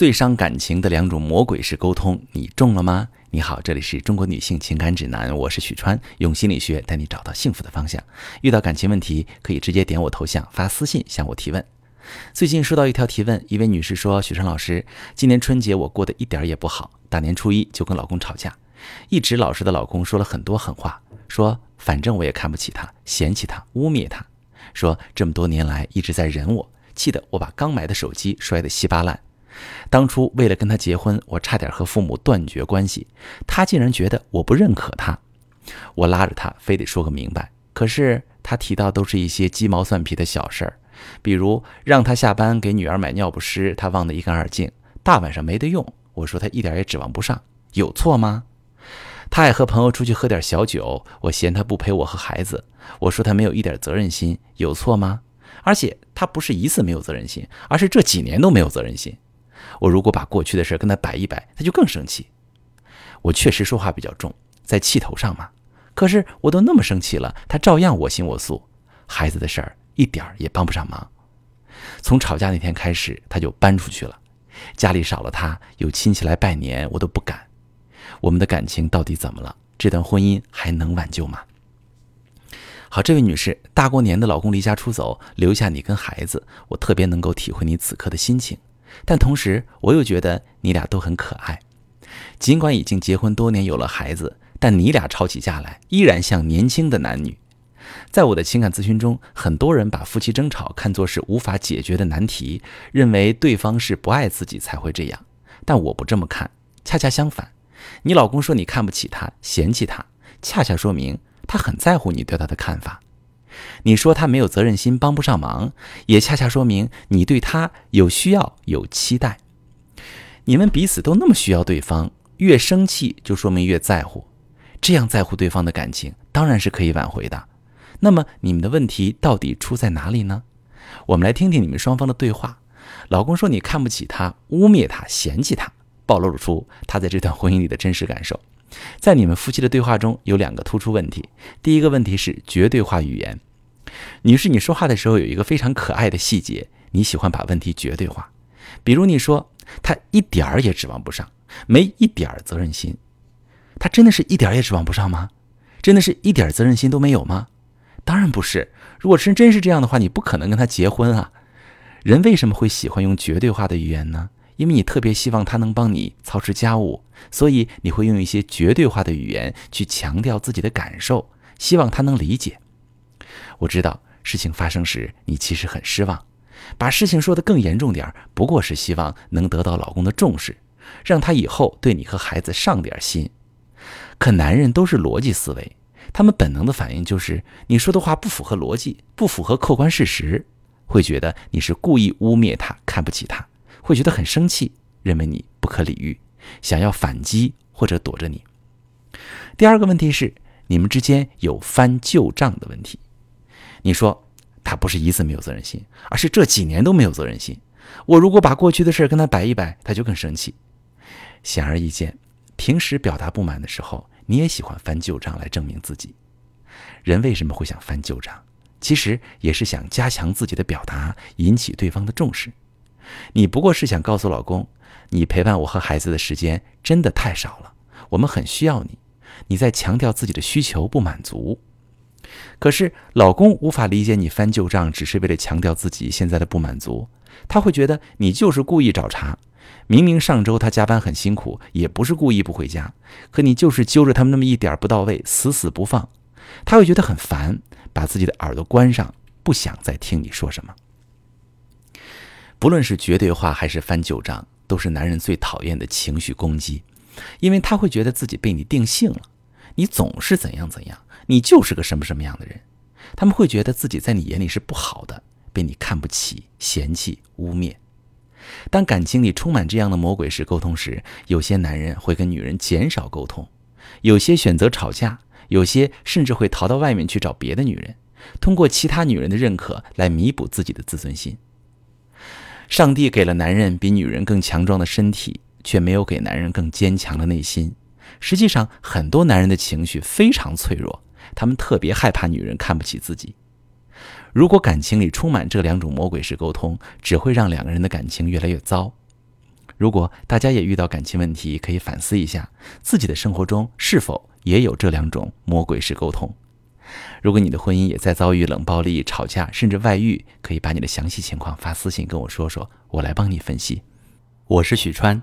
最伤感情的两种魔鬼式沟通，你中了吗？你好，这里是中国女性情感指南，我是许川，用心理学带你找到幸福的方向。遇到感情问题，可以直接点我头像发私信向我提问。最近收到一条提问，一位女士说：“许川老师，今年春节我过得一点也不好，大年初一就跟老公吵架，一直老实的老公说了很多狠话，说反正我也看不起他，嫌弃他，污蔑他，说这么多年来一直在忍我，气得我把刚买的手机摔得稀巴烂。”当初为了跟他结婚，我差点和父母断绝关系，他竟然觉得我不认可他，我拉着他非得说个明白。可是他提到都是一些鸡毛蒜皮的小事儿，比如让他下班给女儿买尿不湿，他忘得一干二净，大晚上没得用。我说他一点也指望不上，有错吗？他爱和朋友出去喝点小酒，我嫌他不陪我和孩子，我说他没有一点责任心，有错吗？而且他不是一次没有责任心，而是这几年都没有责任心。我如果把过去的事跟他摆一摆，他就更生气。我确实说话比较重，在气头上嘛。可是我都那么生气了，他照样我行我素。孩子的事儿一点儿也帮不上忙。从吵架那天开始，他就搬出去了，家里少了他，有亲戚来拜年我都不敢。我们的感情到底怎么了？这段婚姻还能挽救吗？好，这位女士，大过年的老公离家出走，留下你跟孩子，我特别能够体会你此刻的心情。但同时，我又觉得你俩都很可爱。尽管已经结婚多年，有了孩子，但你俩吵起架来，依然像年轻的男女。在我的情感咨询中，很多人把夫妻争吵看作是无法解决的难题，认为对方是不爱自己才会这样。但我不这么看，恰恰相反。你老公说你看不起他、嫌弃他，恰恰说明他很在乎你对他的看法。你说他没有责任心，帮不上忙，也恰恰说明你对他有需要、有期待。你们彼此都那么需要对方，越生气就说明越在乎。这样在乎对方的感情，当然是可以挽回的。那么你们的问题到底出在哪里呢？我们来听听你们双方的对话。老公说你看不起他，污蔑他，嫌弃他，暴露出他在这段婚姻里的真实感受。在你们夫妻的对话中有两个突出问题。第一个问题是绝对化语言。女士，你说话的时候有一个非常可爱的细节，你喜欢把问题绝对化。比如你说他一点儿也指望不上，没一点儿责任心。他真的是一点儿也指望不上吗？真的是一点儿责任心都没有吗？当然不是。如果是真是这样的话，你不可能跟他结婚啊。人为什么会喜欢用绝对化的语言呢？因为你特别希望他能帮你操持家务，所以你会用一些绝对化的语言去强调自己的感受，希望他能理解。我知道事情发生时你其实很失望，把事情说得更严重点不过是希望能得到老公的重视，让他以后对你和孩子上点心。可男人都是逻辑思维，他们本能的反应就是你说的话不符合逻辑，不符合客观事实，会觉得你是故意污蔑他，看不起他。会觉得很生气，认为你不可理喻，想要反击或者躲着你。第二个问题是，你们之间有翻旧账的问题。你说他不是一次没有责任心，而是这几年都没有责任心。我如果把过去的事跟他摆一摆，他就更生气。显而易见，平时表达不满的时候，你也喜欢翻旧账来证明自己。人为什么会想翻旧账？其实也是想加强自己的表达，引起对方的重视。你不过是想告诉老公，你陪伴我和孩子的时间真的太少了，我们很需要你。你在强调自己的需求不满足，可是老公无法理解你翻旧账，只是为了强调自己现在的不满足。他会觉得你就是故意找茬。明明上周他加班很辛苦，也不是故意不回家，可你就是揪着他们那么一点不到位，死死不放。他会觉得很烦，把自己的耳朵关上，不想再听你说什么。不论是绝对化还是翻旧账，都是男人最讨厌的情绪攻击，因为他会觉得自己被你定性了，你总是怎样怎样，你就是个什么什么样的人，他们会觉得自己在你眼里是不好的，被你看不起、嫌弃、污蔑。当感情里充满这样的魔鬼式沟通时，有些男人会跟女人减少沟通，有些选择吵架，有些甚至会逃到外面去找别的女人，通过其他女人的认可来弥补自己的自尊心。上帝给了男人比女人更强壮的身体，却没有给男人更坚强的内心。实际上，很多男人的情绪非常脆弱，他们特别害怕女人看不起自己。如果感情里充满这两种魔鬼式沟通，只会让两个人的感情越来越糟。如果大家也遇到感情问题，可以反思一下自己的生活中是否也有这两种魔鬼式沟通。如果你的婚姻也在遭遇冷暴力、吵架，甚至外遇，可以把你的详细情况发私信跟我说说，我来帮你分析。我是许川，